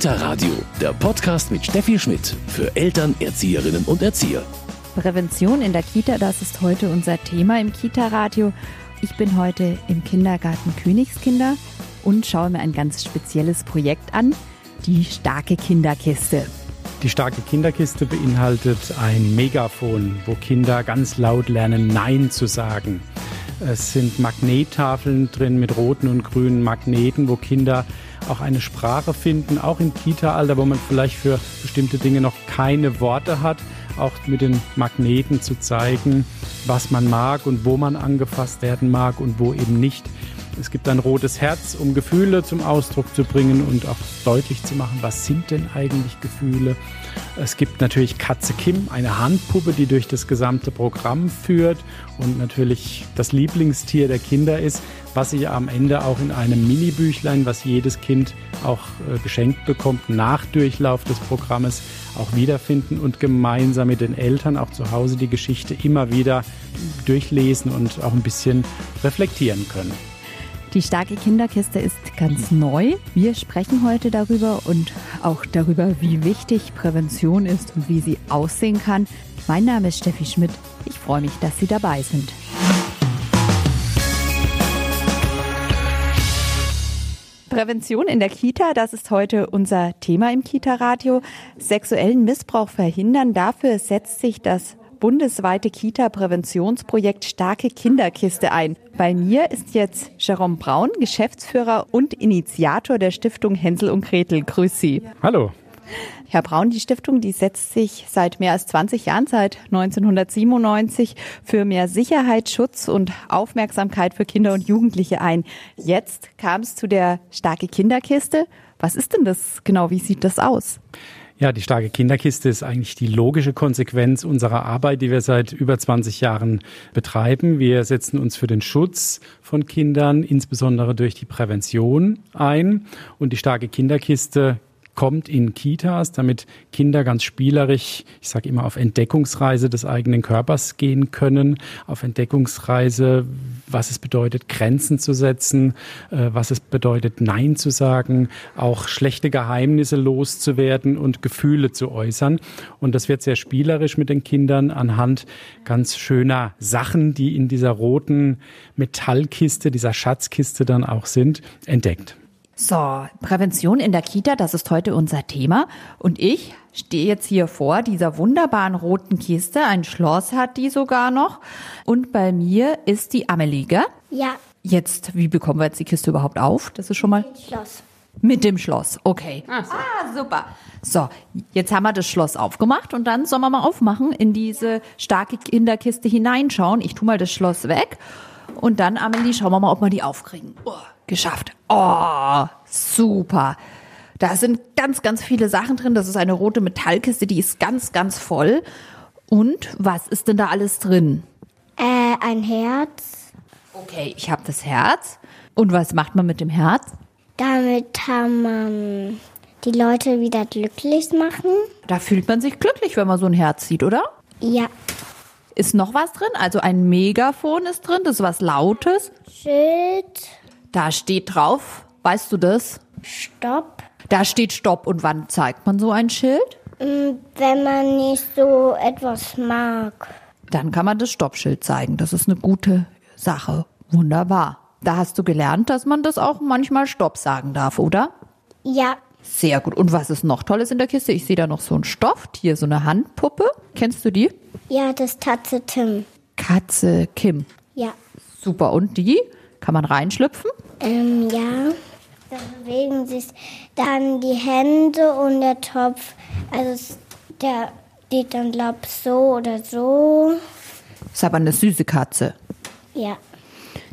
Kita Radio, der Podcast mit Steffi Schmidt für Eltern, Erzieherinnen und Erzieher. Prävention in der Kita, das ist heute unser Thema im Kita Radio. Ich bin heute im Kindergarten Königskinder und schaue mir ein ganz spezielles Projekt an, die starke Kinderkiste. Die starke Kinderkiste beinhaltet ein Megafon, wo Kinder ganz laut lernen, Nein zu sagen. Es sind Magnettafeln drin mit roten und grünen Magneten, wo Kinder auch eine Sprache finden, auch im Kita-Alter, wo man vielleicht für bestimmte Dinge noch keine Worte hat, auch mit den Magneten zu zeigen, was man mag und wo man angefasst werden mag und wo eben nicht. Es gibt ein rotes Herz, um Gefühle zum Ausdruck zu bringen und auch deutlich zu machen, was sind denn eigentlich Gefühle. Es gibt natürlich Katze Kim, eine Handpuppe, die durch das gesamte Programm führt und natürlich das Lieblingstier der Kinder ist, was sich am Ende auch in einem Mini-Büchlein, was jedes Kind auch äh, geschenkt bekommt, nach Durchlauf des Programmes auch wiederfinden und gemeinsam mit den Eltern auch zu Hause die Geschichte immer wieder durchlesen und auch ein bisschen reflektieren können. Die starke Kinderkiste ist ganz neu. Wir sprechen heute darüber und auch darüber, wie wichtig Prävention ist und wie sie aussehen kann. Mein Name ist Steffi Schmidt. Ich freue mich, dass Sie dabei sind. Prävention in der Kita, das ist heute unser Thema im Kita-Radio. Sexuellen Missbrauch verhindern, dafür setzt sich das bundesweite Kita-Präventionsprojekt Starke Kinderkiste ein. Bei mir ist jetzt Jerome Braun, Geschäftsführer und Initiator der Stiftung Hänsel und Gretel. Grüß Sie. Hallo. Herr Braun, die Stiftung, die setzt sich seit mehr als 20 Jahren, seit 1997, für mehr Sicherheit, Schutz und Aufmerksamkeit für Kinder und Jugendliche ein. Jetzt kam es zu der starke Kinderkiste. Was ist denn das genau? Wie sieht das aus? Ja, die starke Kinderkiste ist eigentlich die logische Konsequenz unserer Arbeit, die wir seit über 20 Jahren betreiben. Wir setzen uns für den Schutz von Kindern, insbesondere durch die Prävention ein. Und die starke Kinderkiste kommt in Kitas, damit Kinder ganz spielerisch, ich sage immer, auf Entdeckungsreise des eigenen Körpers gehen können, auf Entdeckungsreise, was es bedeutet, Grenzen zu setzen, äh, was es bedeutet, Nein zu sagen, auch schlechte Geheimnisse loszuwerden und Gefühle zu äußern. Und das wird sehr spielerisch mit den Kindern anhand ganz schöner Sachen, die in dieser roten Metallkiste, dieser Schatzkiste dann auch sind, entdeckt. So, Prävention in der Kita, das ist heute unser Thema. Und ich stehe jetzt hier vor dieser wunderbaren roten Kiste. Ein Schloss hat die sogar noch. Und bei mir ist die Amelie, gell? Ja. Jetzt, wie bekommen wir jetzt die Kiste überhaupt auf? Das ist schon mal. Schloss. Mit dem Schloss, okay. Ach so. Ah, super. So, jetzt haben wir das Schloss aufgemacht und dann sollen wir mal aufmachen, in diese starke Kinderkiste hineinschauen. Ich tu mal das Schloss weg und dann, Amelie, schauen wir mal, ob wir die aufkriegen. Oh, geschafft. Oh, super. Da sind ganz, ganz viele Sachen drin. Das ist eine rote Metallkiste, die ist ganz, ganz voll. Und was ist denn da alles drin? Äh, ein Herz. Okay, ich habe das Herz. Und was macht man mit dem Herz? Damit kann man die Leute wieder glücklich machen. Da fühlt man sich glücklich, wenn man so ein Herz sieht, oder? Ja. Ist noch was drin? Also ein Megafon ist drin, das ist was Lautes. Schild. Da steht drauf, weißt du das? Stopp. Da steht Stopp. Und wann zeigt man so ein Schild? Mm, Wenn man nicht so etwas mag. Dann kann man das Stoppschild zeigen. Das ist eine gute Sache. Wunderbar. Da hast du gelernt, dass man das auch manchmal Stopp sagen darf, oder? Ja. Sehr gut. Und was ist noch Tolles in der Kiste? Ich sehe da noch so ein Stofftier, so eine Handpuppe. Kennst du die? Ja, das Tatze Tim. Katze Kim. Ja. Super. Und die? Kann man reinschlüpfen? Ähm, ja. Da bewegen sich dann die Hände und der Topf. Also der geht dann, glaub so oder so. Ist aber eine süße Katze. Ja.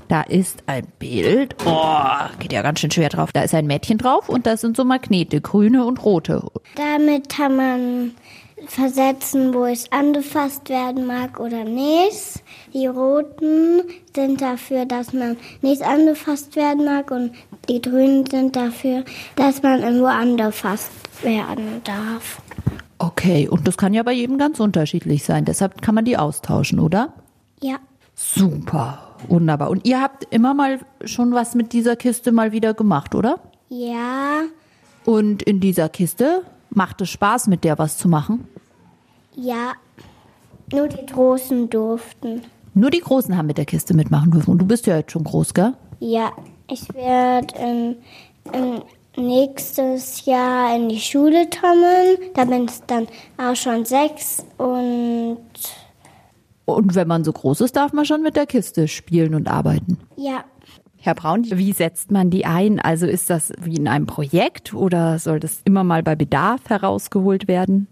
Da ist ein Bild. Oh, geht ja ganz schön schwer drauf. Da ist ein Mädchen drauf und da sind so Magnete, grüne und rote. Damit kann man versetzen, wo es angefasst werden mag oder nicht. Die roten sind dafür, dass man nicht angefasst werden mag und die grünen sind dafür, dass man irgendwo angefasst werden darf. Okay, und das kann ja bei jedem ganz unterschiedlich sein. Deshalb kann man die austauschen, oder? Ja. Super, wunderbar. Und ihr habt immer mal schon was mit dieser Kiste mal wieder gemacht, oder? Ja, Und in dieser Kiste macht es Spaß, mit der was zu machen? Ja, nur die Großen durften. Nur die Großen haben mit der Kiste mitmachen dürfen. Und du bist ja jetzt schon groß, gell? Ja, ich werde ähm, ähm, nächstes Jahr in die Schule kommen. Da bin ich dann auch schon sechs und Und wenn man so groß ist, darf man schon mit der Kiste spielen und arbeiten. ja, Herr Braun, wie setzt man die ein? Also ist das wie in einem Projekt oder soll das immer mal bei Bedarf herausgeholt werden?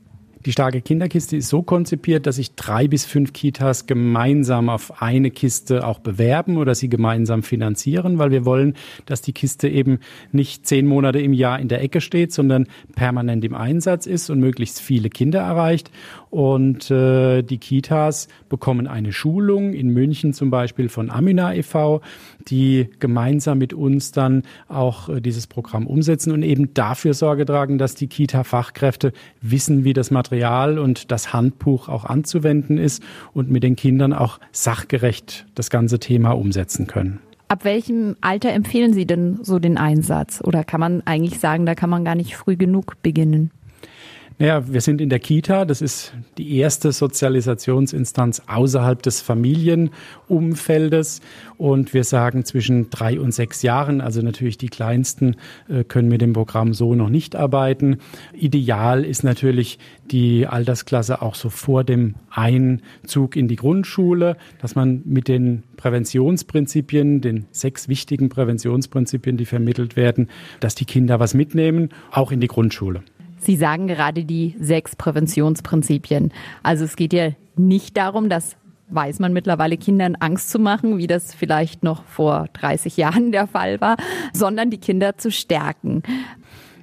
Die starke Kinderkiste ist so konzipiert, dass sich drei bis fünf Kitas gemeinsam auf eine Kiste auch bewerben oder sie gemeinsam finanzieren, weil wir wollen, dass die Kiste eben nicht zehn Monate im Jahr in der Ecke steht, sondern permanent im Einsatz ist und möglichst viele Kinder erreicht. Und äh, die Kitas bekommen eine Schulung in München zum Beispiel von Amina e.V., die gemeinsam mit uns dann auch äh, dieses Programm umsetzen und eben dafür Sorge tragen, dass die Kita-Fachkräfte wissen, wie das Material und das Handbuch auch anzuwenden ist und mit den Kindern auch sachgerecht das ganze Thema umsetzen können. Ab welchem Alter empfehlen Sie denn so den Einsatz? Oder kann man eigentlich sagen, da kann man gar nicht früh genug beginnen? Naja, wir sind in der Kita. Das ist die erste Sozialisationsinstanz außerhalb des Familienumfeldes. Und wir sagen zwischen drei und sechs Jahren, also natürlich die Kleinsten, äh, können mit dem Programm so noch nicht arbeiten. Ideal ist natürlich die Altersklasse auch so vor dem Einzug in die Grundschule, dass man mit den Präventionsprinzipien, den sechs wichtigen Präventionsprinzipien, die vermittelt werden, dass die Kinder was mitnehmen, auch in die Grundschule. Sie sagen gerade die sechs Präventionsprinzipien. Also es geht ja nicht darum, dass weiß man mittlerweile Kindern Angst zu machen, wie das vielleicht noch vor 30 Jahren der Fall war, sondern die Kinder zu stärken.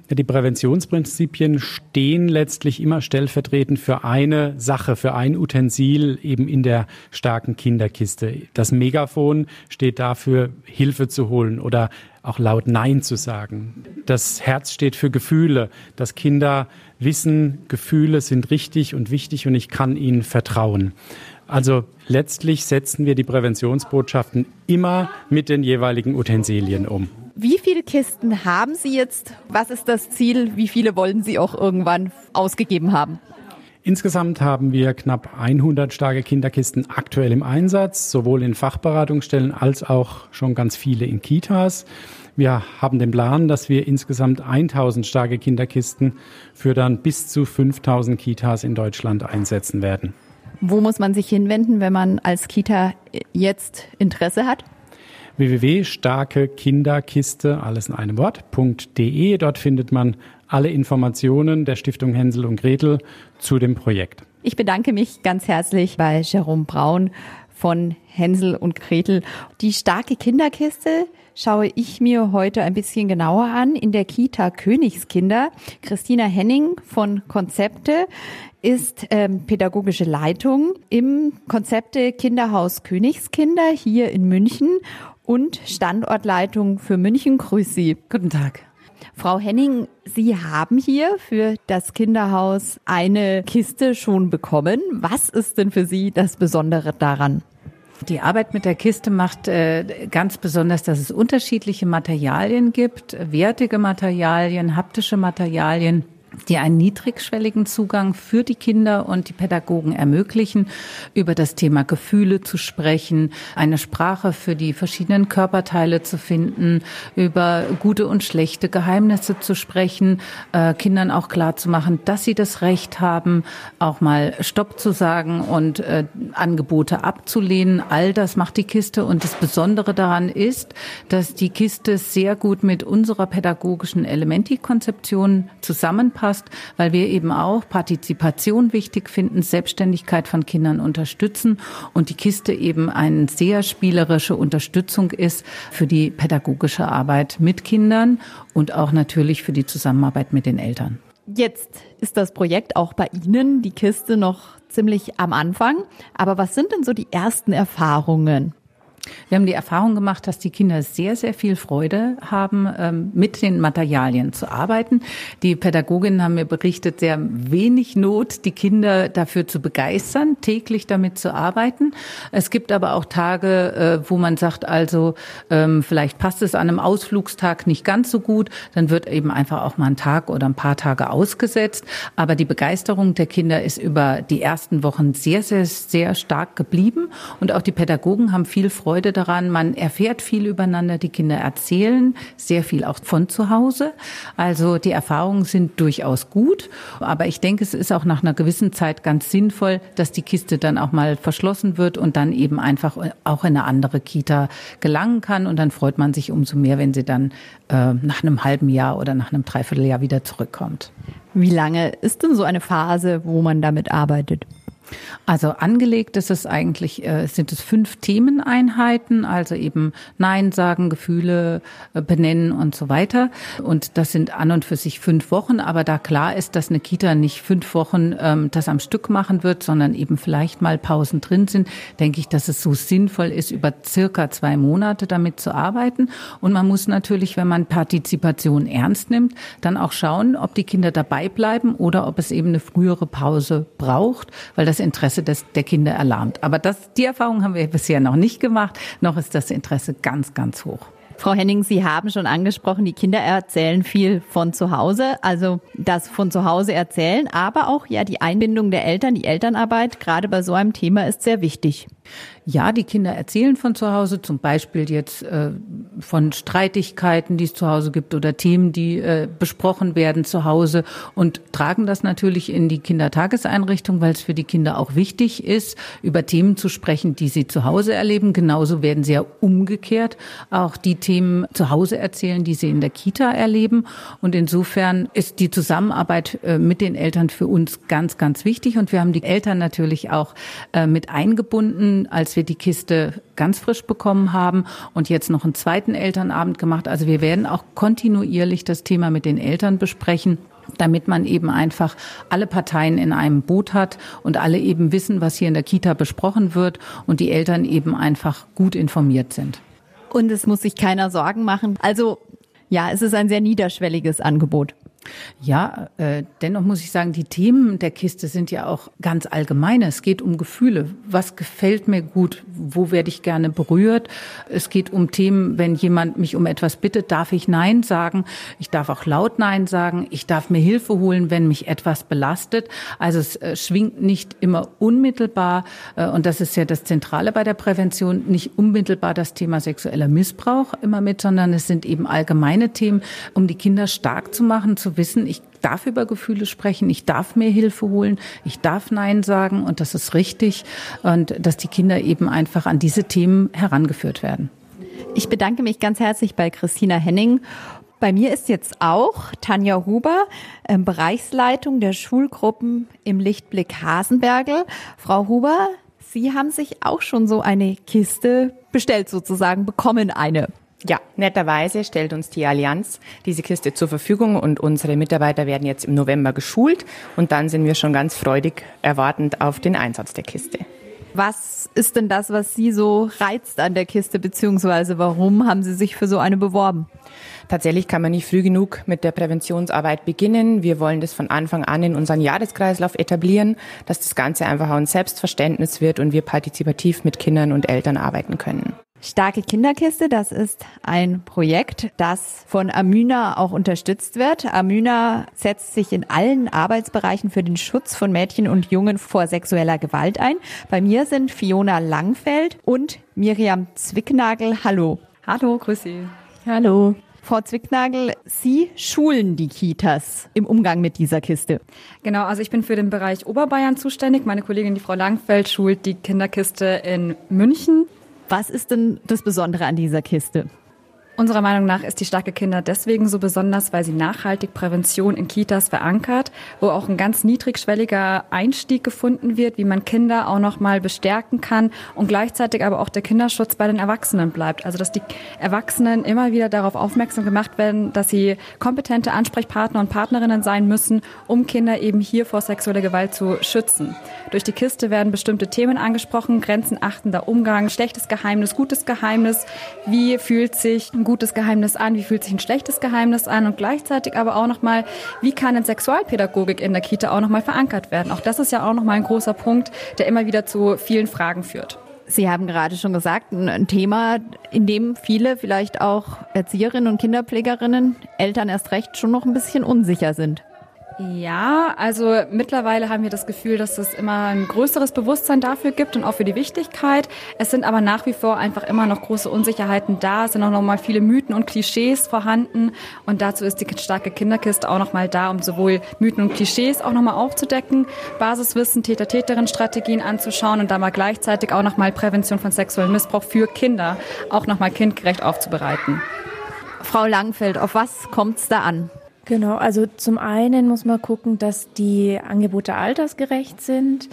Die Präventionsprinzipien stehen letztlich immer stellvertretend für eine Sache, für ein Utensil eben in der starken Kinderkiste. Das Megafon steht dafür, Hilfe zu holen oder auch laut Nein zu sagen. Das Herz steht für Gefühle, dass Kinder wissen, Gefühle sind richtig und wichtig und ich kann ihnen vertrauen. Also letztlich setzen wir die Präventionsbotschaften immer mit den jeweiligen Utensilien um. Wie viele Kisten haben Sie jetzt? Was ist das Ziel? Wie viele wollen Sie auch irgendwann ausgegeben haben? Insgesamt haben wir knapp 100 starke Kinderkisten aktuell im Einsatz, sowohl in Fachberatungsstellen als auch schon ganz viele in Kitas. Wir haben den Plan, dass wir insgesamt 1000 starke Kinderkisten für dann bis zu 5000 Kitas in Deutschland einsetzen werden. Wo muss man sich hinwenden, wenn man als Kita jetzt Interesse hat? www.starkekinderkiste, alles in einem Wort.de. Dort findet man alle Informationen der Stiftung Hänsel und Gretel zu dem Projekt. Ich bedanke mich ganz herzlich bei Jerome Braun von Hänsel und Gretel. Die starke Kinderkiste schaue ich mir heute ein bisschen genauer an in der Kita Königskinder. Christina Henning von Konzepte ist ähm, pädagogische Leitung im Konzepte Kinderhaus Königskinder hier in München und Standortleitung für München. Grüß Sie. Guten Tag. Frau Henning, Sie haben hier für das Kinderhaus eine Kiste schon bekommen. Was ist denn für Sie das Besondere daran? Die Arbeit mit der Kiste macht äh, ganz besonders, dass es unterschiedliche Materialien gibt, wertige Materialien, haptische Materialien die einen niedrigschwelligen Zugang für die Kinder und die Pädagogen ermöglichen, über das Thema Gefühle zu sprechen, eine Sprache für die verschiedenen Körperteile zu finden, über gute und schlechte Geheimnisse zu sprechen, äh, Kindern auch klar zu machen, dass sie das Recht haben, auch mal Stopp zu sagen und äh, Angebote abzulehnen. All das macht die Kiste und das Besondere daran ist, dass die Kiste sehr gut mit unserer pädagogischen Elementi-Konzeption zusammenpasst passt, weil wir eben auch Partizipation wichtig finden, Selbstständigkeit von Kindern unterstützen und die Kiste eben eine sehr spielerische Unterstützung ist für die pädagogische Arbeit mit Kindern und auch natürlich für die Zusammenarbeit mit den Eltern. Jetzt ist das Projekt auch bei Ihnen, die Kiste, noch ziemlich am Anfang. Aber was sind denn so die ersten Erfahrungen? Wir haben die Erfahrung gemacht, dass die Kinder sehr, sehr viel Freude haben, ähm, mit den Materialien zu arbeiten. Die Pädagoginnen haben mir berichtet, sehr wenig Not, die Kinder dafür zu begeistern, täglich damit zu arbeiten. Es gibt aber auch Tage, äh, wo man sagt, also ähm, vielleicht passt es an einem Ausflugstag nicht ganz so gut, dann wird eben einfach auch mal ein Tag oder ein paar Tage ausgesetzt. Aber die Begeisterung der Kinder ist über die ersten Wochen sehr, sehr, sehr stark geblieben und auch die Pädagogen haben viel Freude Freude daran. Man erfährt viel übereinander. Die Kinder erzählen sehr viel auch von zu Hause. Also die Erfahrungen sind durchaus gut. Aber ich denke, es ist auch nach einer gewissen Zeit ganz sinnvoll, dass die Kiste dann auch mal verschlossen wird und dann eben einfach auch in eine andere Kita gelangen kann. Und dann freut man sich umso mehr, wenn sie dann äh, nach einem halben Jahr oder nach einem Dreivierteljahr wieder zurückkommt. Wie lange ist denn so eine Phase, wo man damit arbeitet? Also angelegt ist es eigentlich, äh, sind es fünf Themeneinheiten, also eben Nein sagen, Gefühle äh, benennen und so weiter. Und das sind an und für sich fünf Wochen. Aber da klar ist, dass eine Kita nicht fünf Wochen ähm, das am Stück machen wird, sondern eben vielleicht mal Pausen drin sind, denke ich, dass es so sinnvoll ist, über circa zwei Monate damit zu arbeiten. Und man muss natürlich, wenn man Partizipation ernst nimmt, dann auch schauen, ob die Kinder dabei bleiben oder ob es eben eine frühere Pause braucht, weil das Interesse des, der Kinder erlahmt. Aber das, die Erfahrung haben wir bisher noch nicht gemacht. Noch ist das Interesse ganz, ganz hoch. Frau Henning, Sie haben schon angesprochen, die Kinder erzählen viel von zu Hause, also das von zu Hause erzählen, aber auch ja die Einbindung der Eltern, die Elternarbeit, gerade bei so einem Thema ist sehr wichtig. Ja, die Kinder erzählen von zu Hause, zum Beispiel jetzt äh, von Streitigkeiten, die es zu Hause gibt oder Themen, die äh, besprochen werden zu Hause und tragen das natürlich in die Kindertageseinrichtung, weil es für die Kinder auch wichtig ist, über Themen zu sprechen, die sie zu Hause erleben. Genauso werden sie ja umgekehrt auch die Themen zu Hause erzählen, die sie in der Kita erleben. Und insofern ist die Zusammenarbeit äh, mit den Eltern für uns ganz, ganz wichtig. Und wir haben die Eltern natürlich auch äh, mit eingebunden als wir die Kiste ganz frisch bekommen haben und jetzt noch einen zweiten Elternabend gemacht. Also wir werden auch kontinuierlich das Thema mit den Eltern besprechen damit man eben einfach alle Parteien in einem Boot hat und alle eben wissen, was hier in der Kita besprochen wird und die Eltern eben einfach gut informiert sind. Und es muss sich keiner Sorgen machen. Also ja, es ist ein sehr niederschwelliges Angebot. Ja, äh, dennoch muss ich sagen, die Themen der Kiste sind ja auch ganz allgemeine. Es geht um Gefühle. Was gefällt mir gut? Wo werde ich gerne berührt? Es geht um Themen, wenn jemand mich um etwas bittet, darf ich Nein sagen. Ich darf auch laut Nein sagen. Ich darf mir Hilfe holen, wenn mich etwas belastet. Also es äh, schwingt nicht immer unmittelbar, äh, und das ist ja das Zentrale bei der Prävention, nicht unmittelbar das Thema sexueller Missbrauch immer mit, sondern es sind eben allgemeine Themen, um die Kinder stark zu machen, zu wissen, ich darf über Gefühle sprechen, ich darf mir Hilfe holen, ich darf Nein sagen und das ist richtig und dass die Kinder eben einfach an diese Themen herangeführt werden. Ich bedanke mich ganz herzlich bei Christina Henning. Bei mir ist jetzt auch Tanja Huber, ähm, Bereichsleitung der Schulgruppen im Lichtblick Hasenbergel. Frau Huber, Sie haben sich auch schon so eine Kiste bestellt sozusagen, bekommen eine. Ja, netterweise stellt uns die Allianz diese Kiste zur Verfügung und unsere Mitarbeiter werden jetzt im November geschult und dann sind wir schon ganz freudig erwartend auf den Einsatz der Kiste. Was ist denn das, was Sie so reizt an der Kiste, beziehungsweise warum haben Sie sich für so eine beworben? Tatsächlich kann man nicht früh genug mit der Präventionsarbeit beginnen. Wir wollen das von Anfang an in unseren Jahreskreislauf etablieren, dass das Ganze einfach auch ein Selbstverständnis wird und wir partizipativ mit Kindern und Eltern arbeiten können. Starke Kinderkiste, das ist ein Projekt, das von Amüna auch unterstützt wird. Amüna setzt sich in allen Arbeitsbereichen für den Schutz von Mädchen und Jungen vor sexueller Gewalt ein. Bei mir sind Fiona Langfeld und Miriam Zwicknagel. Hallo. Hallo, grüß Sie. Hallo. Frau Zwicknagel, Sie schulen die Kitas im Umgang mit dieser Kiste. Genau, also ich bin für den Bereich Oberbayern zuständig. Meine Kollegin, die Frau Langfeld, schult die Kinderkiste in München. Was ist denn das Besondere an dieser Kiste? Unserer Meinung nach ist die starke Kinder deswegen so besonders, weil sie nachhaltig Prävention in Kitas verankert, wo auch ein ganz niedrigschwelliger Einstieg gefunden wird, wie man Kinder auch noch mal bestärken kann und gleichzeitig aber auch der Kinderschutz bei den Erwachsenen bleibt. Also dass die Erwachsenen immer wieder darauf aufmerksam gemacht werden, dass sie kompetente Ansprechpartner und Partnerinnen sein müssen, um Kinder eben hier vor sexueller Gewalt zu schützen. Durch die Kiste werden bestimmte Themen angesprochen, grenzenachtender Umgang, schlechtes Geheimnis, gutes Geheimnis, wie fühlt sich ein gutes Geheimnis an, wie fühlt sich ein schlechtes Geheimnis an und gleichzeitig aber auch nochmal, wie kann eine Sexualpädagogik in der Kita auch nochmal verankert werden. Auch das ist ja auch nochmal ein großer Punkt, der immer wieder zu vielen Fragen führt. Sie haben gerade schon gesagt, ein Thema, in dem viele vielleicht auch Erzieherinnen und Kinderpflegerinnen, Eltern erst recht schon noch ein bisschen unsicher sind. Ja, also mittlerweile haben wir das Gefühl, dass es immer ein größeres Bewusstsein dafür gibt und auch für die Wichtigkeit. Es sind aber nach wie vor einfach immer noch große Unsicherheiten da. Es sind auch noch mal viele Mythen und Klischees vorhanden. Und dazu ist die starke Kinderkiste auch noch mal da, um sowohl Mythen und Klischees auch noch mal aufzudecken, Basiswissen, Täter-Täterin-Strategien anzuschauen und da mal gleichzeitig auch noch mal Prävention von sexuellem Missbrauch für Kinder auch noch mal kindgerecht aufzubereiten. Frau Langfeld, auf was kommt es da an? Genau, also zum einen muss man gucken, dass die Angebote altersgerecht sind.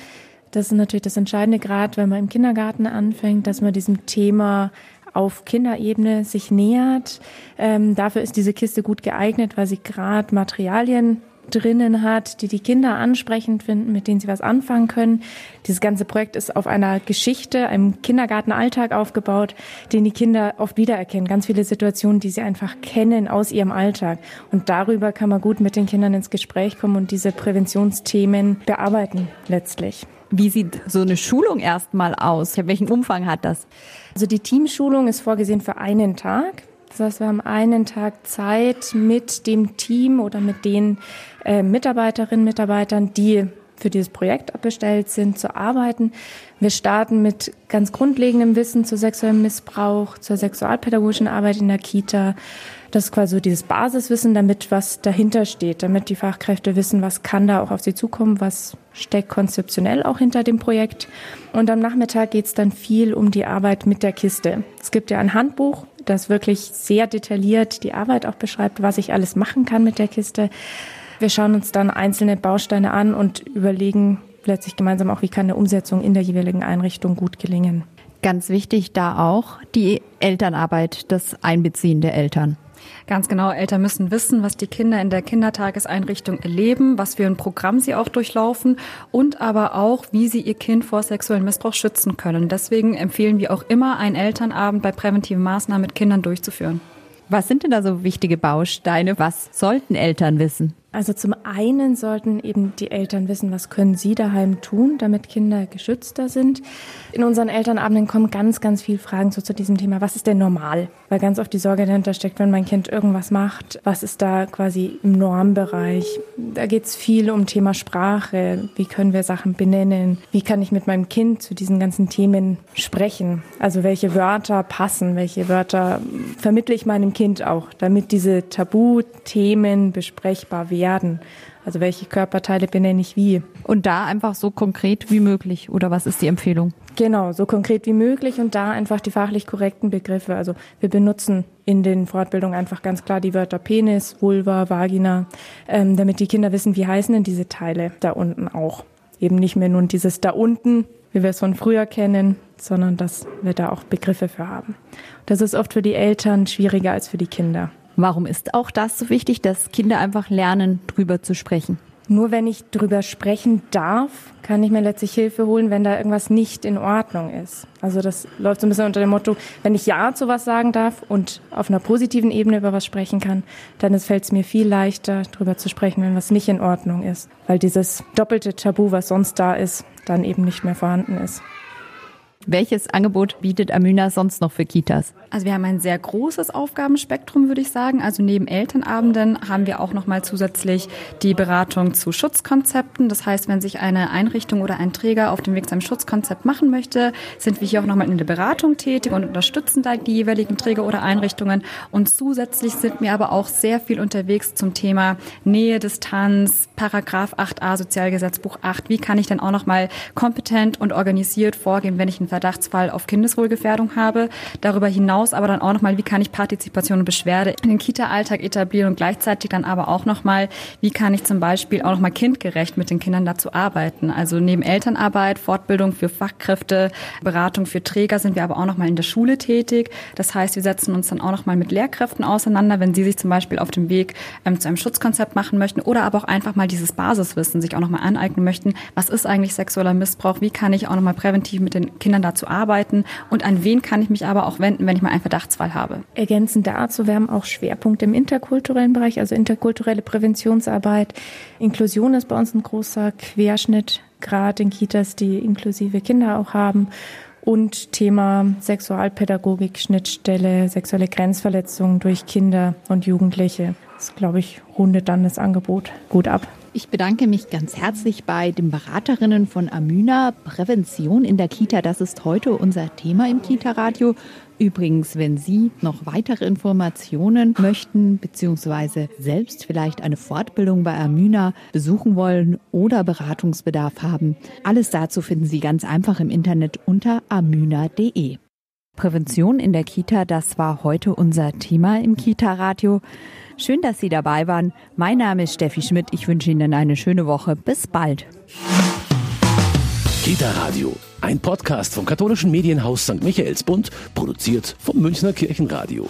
Das ist natürlich das Entscheidende, gerade wenn man im Kindergarten anfängt, dass man diesem Thema auf Kinderebene sich nähert. Ähm, dafür ist diese Kiste gut geeignet, weil sie gerade Materialien drinnen hat, die die Kinder ansprechend finden, mit denen sie was anfangen können. Dieses ganze Projekt ist auf einer Geschichte, einem Kindergartenalltag aufgebaut, den die Kinder oft wiedererkennen. Ganz viele Situationen, die sie einfach kennen aus ihrem Alltag. Und darüber kann man gut mit den Kindern ins Gespräch kommen und diese Präventionsthemen bearbeiten letztlich. Wie sieht so eine Schulung erstmal aus? Welchen Umfang hat das? Also die Teamschulung ist vorgesehen für einen Tag. Das heißt, wir haben einen Tag Zeit mit dem Team oder mit den äh, Mitarbeiterinnen, Mitarbeitern, die für dieses Projekt abgestellt sind, zu arbeiten. Wir starten mit ganz grundlegendem Wissen zu sexuellem Missbrauch, zur sexualpädagogischen Arbeit in der Kita. Das ist quasi so dieses Basiswissen, damit was dahinter steht, damit die Fachkräfte wissen, was kann da auch auf sie zukommen, was steckt konzeptionell auch hinter dem Projekt. Und am Nachmittag geht es dann viel um die Arbeit mit der Kiste. Es gibt ja ein Handbuch, das wirklich sehr detailliert die Arbeit auch beschreibt, was ich alles machen kann mit der Kiste. Wir schauen uns dann einzelne Bausteine an und überlegen letztlich gemeinsam auch, wie kann eine Umsetzung in der jeweiligen Einrichtung gut gelingen. Ganz wichtig da auch die Elternarbeit, das Einbeziehen der Eltern. Ganz genau, Eltern müssen wissen, was die Kinder in der Kindertageseinrichtung erleben, was für ein Programm sie auch durchlaufen und aber auch, wie sie ihr Kind vor sexuellem Missbrauch schützen können. Deswegen empfehlen wir auch immer, einen Elternabend bei präventiven Maßnahmen mit Kindern durchzuführen. Was sind denn da so wichtige Bausteine? Was sollten Eltern wissen? Also zum einen sollten eben die Eltern wissen, was können sie daheim tun, damit Kinder geschützter sind. In unseren Elternabenden kommen ganz, ganz viele Fragen so zu diesem Thema. Was ist denn normal? Weil ganz oft die Sorge dahinter steckt, wenn mein Kind irgendwas macht, was ist da quasi im Normbereich? Da geht es viel um Thema Sprache. Wie können wir Sachen benennen? Wie kann ich mit meinem Kind zu diesen ganzen Themen sprechen? Also welche Wörter passen? Welche Wörter vermittle ich meinem Kind auch, damit diese Tabuthemen besprechbar werden? Werden. Also welche Körperteile benenne ich wie. Und da einfach so konkret wie möglich. Oder was ist die Empfehlung? Genau, so konkret wie möglich und da einfach die fachlich korrekten Begriffe. Also wir benutzen in den Fortbildungen einfach ganz klar die Wörter Penis, Vulva, Vagina, ähm, damit die Kinder wissen, wie heißen denn diese Teile da unten auch. Eben nicht mehr nur dieses da unten, wie wir es von früher kennen, sondern dass wir da auch Begriffe für haben. Das ist oft für die Eltern schwieriger als für die Kinder. Warum ist auch das so wichtig, dass Kinder einfach lernen, drüber zu sprechen? Nur wenn ich drüber sprechen darf, kann ich mir letztlich Hilfe holen, wenn da irgendwas nicht in Ordnung ist. Also das läuft so ein bisschen unter dem Motto, wenn ich Ja zu was sagen darf und auf einer positiven Ebene über was sprechen kann, dann fällt es mir viel leichter, drüber zu sprechen, wenn was nicht in Ordnung ist. Weil dieses doppelte Tabu, was sonst da ist, dann eben nicht mehr vorhanden ist. Welches Angebot bietet Amüna sonst noch für Kitas? Also wir haben ein sehr großes Aufgabenspektrum, würde ich sagen. Also neben Elternabenden haben wir auch noch mal zusätzlich die Beratung zu Schutzkonzepten. Das heißt, wenn sich eine Einrichtung oder ein Träger auf dem Weg zu einem Schutzkonzept machen möchte, sind wir hier auch noch mal in der Beratung tätig und unterstützen da die jeweiligen Träger oder Einrichtungen. Und zusätzlich sind wir aber auch sehr viel unterwegs zum Thema Nähe, Distanz, Paragraph 8a Sozialgesetzbuch 8. Wie kann ich denn auch noch mal kompetent und organisiert vorgehen, wenn ich einen Verdachtsfall auf Kindeswohlgefährdung habe. Darüber hinaus aber dann auch nochmal, wie kann ich Partizipation und Beschwerde in den Kita-Alltag etablieren und gleichzeitig dann aber auch nochmal, wie kann ich zum Beispiel auch nochmal kindgerecht mit den Kindern dazu arbeiten. Also neben Elternarbeit, Fortbildung für Fachkräfte, Beratung für Träger sind wir aber auch nochmal in der Schule tätig. Das heißt, wir setzen uns dann auch nochmal mit Lehrkräften auseinander, wenn sie sich zum Beispiel auf dem Weg ähm, zu einem Schutzkonzept machen möchten oder aber auch einfach mal dieses Basiswissen sich auch nochmal aneignen möchten. Was ist eigentlich sexueller Missbrauch? Wie kann ich auch nochmal präventiv mit den Kindern dazu arbeiten? Und an wen kann ich mich aber auch wenden, wenn ich mal einen Verdachtsfall habe? Ergänzend dazu, wir haben auch Schwerpunkte im interkulturellen Bereich, also interkulturelle Präventionsarbeit. Inklusion ist bei uns ein großer Querschnitt, gerade in Kitas, die inklusive Kinder auch haben und Thema Sexualpädagogik, Schnittstelle, sexuelle Grenzverletzungen durch Kinder und Jugendliche. Das, glaube ich, rundet dann das Angebot gut ab. Ich bedanke mich ganz herzlich bei den Beraterinnen von Amyna. Prävention in der Kita, das ist heute unser Thema im Kita-Radio. Übrigens, wenn Sie noch weitere Informationen möchten, beziehungsweise selbst vielleicht eine Fortbildung bei Amyna besuchen wollen oder Beratungsbedarf haben, alles dazu finden Sie ganz einfach im Internet unter amyna.de. Prävention in der Kita, das war heute unser Thema im Kita-Radio. Schön, dass Sie dabei waren. Mein Name ist Steffi Schmidt. Ich wünsche Ihnen eine schöne Woche. Bis bald. Kita Radio, ein Podcast vom katholischen Medienhaus St. Michaelsbund, produziert vom Münchner Kirchenradio.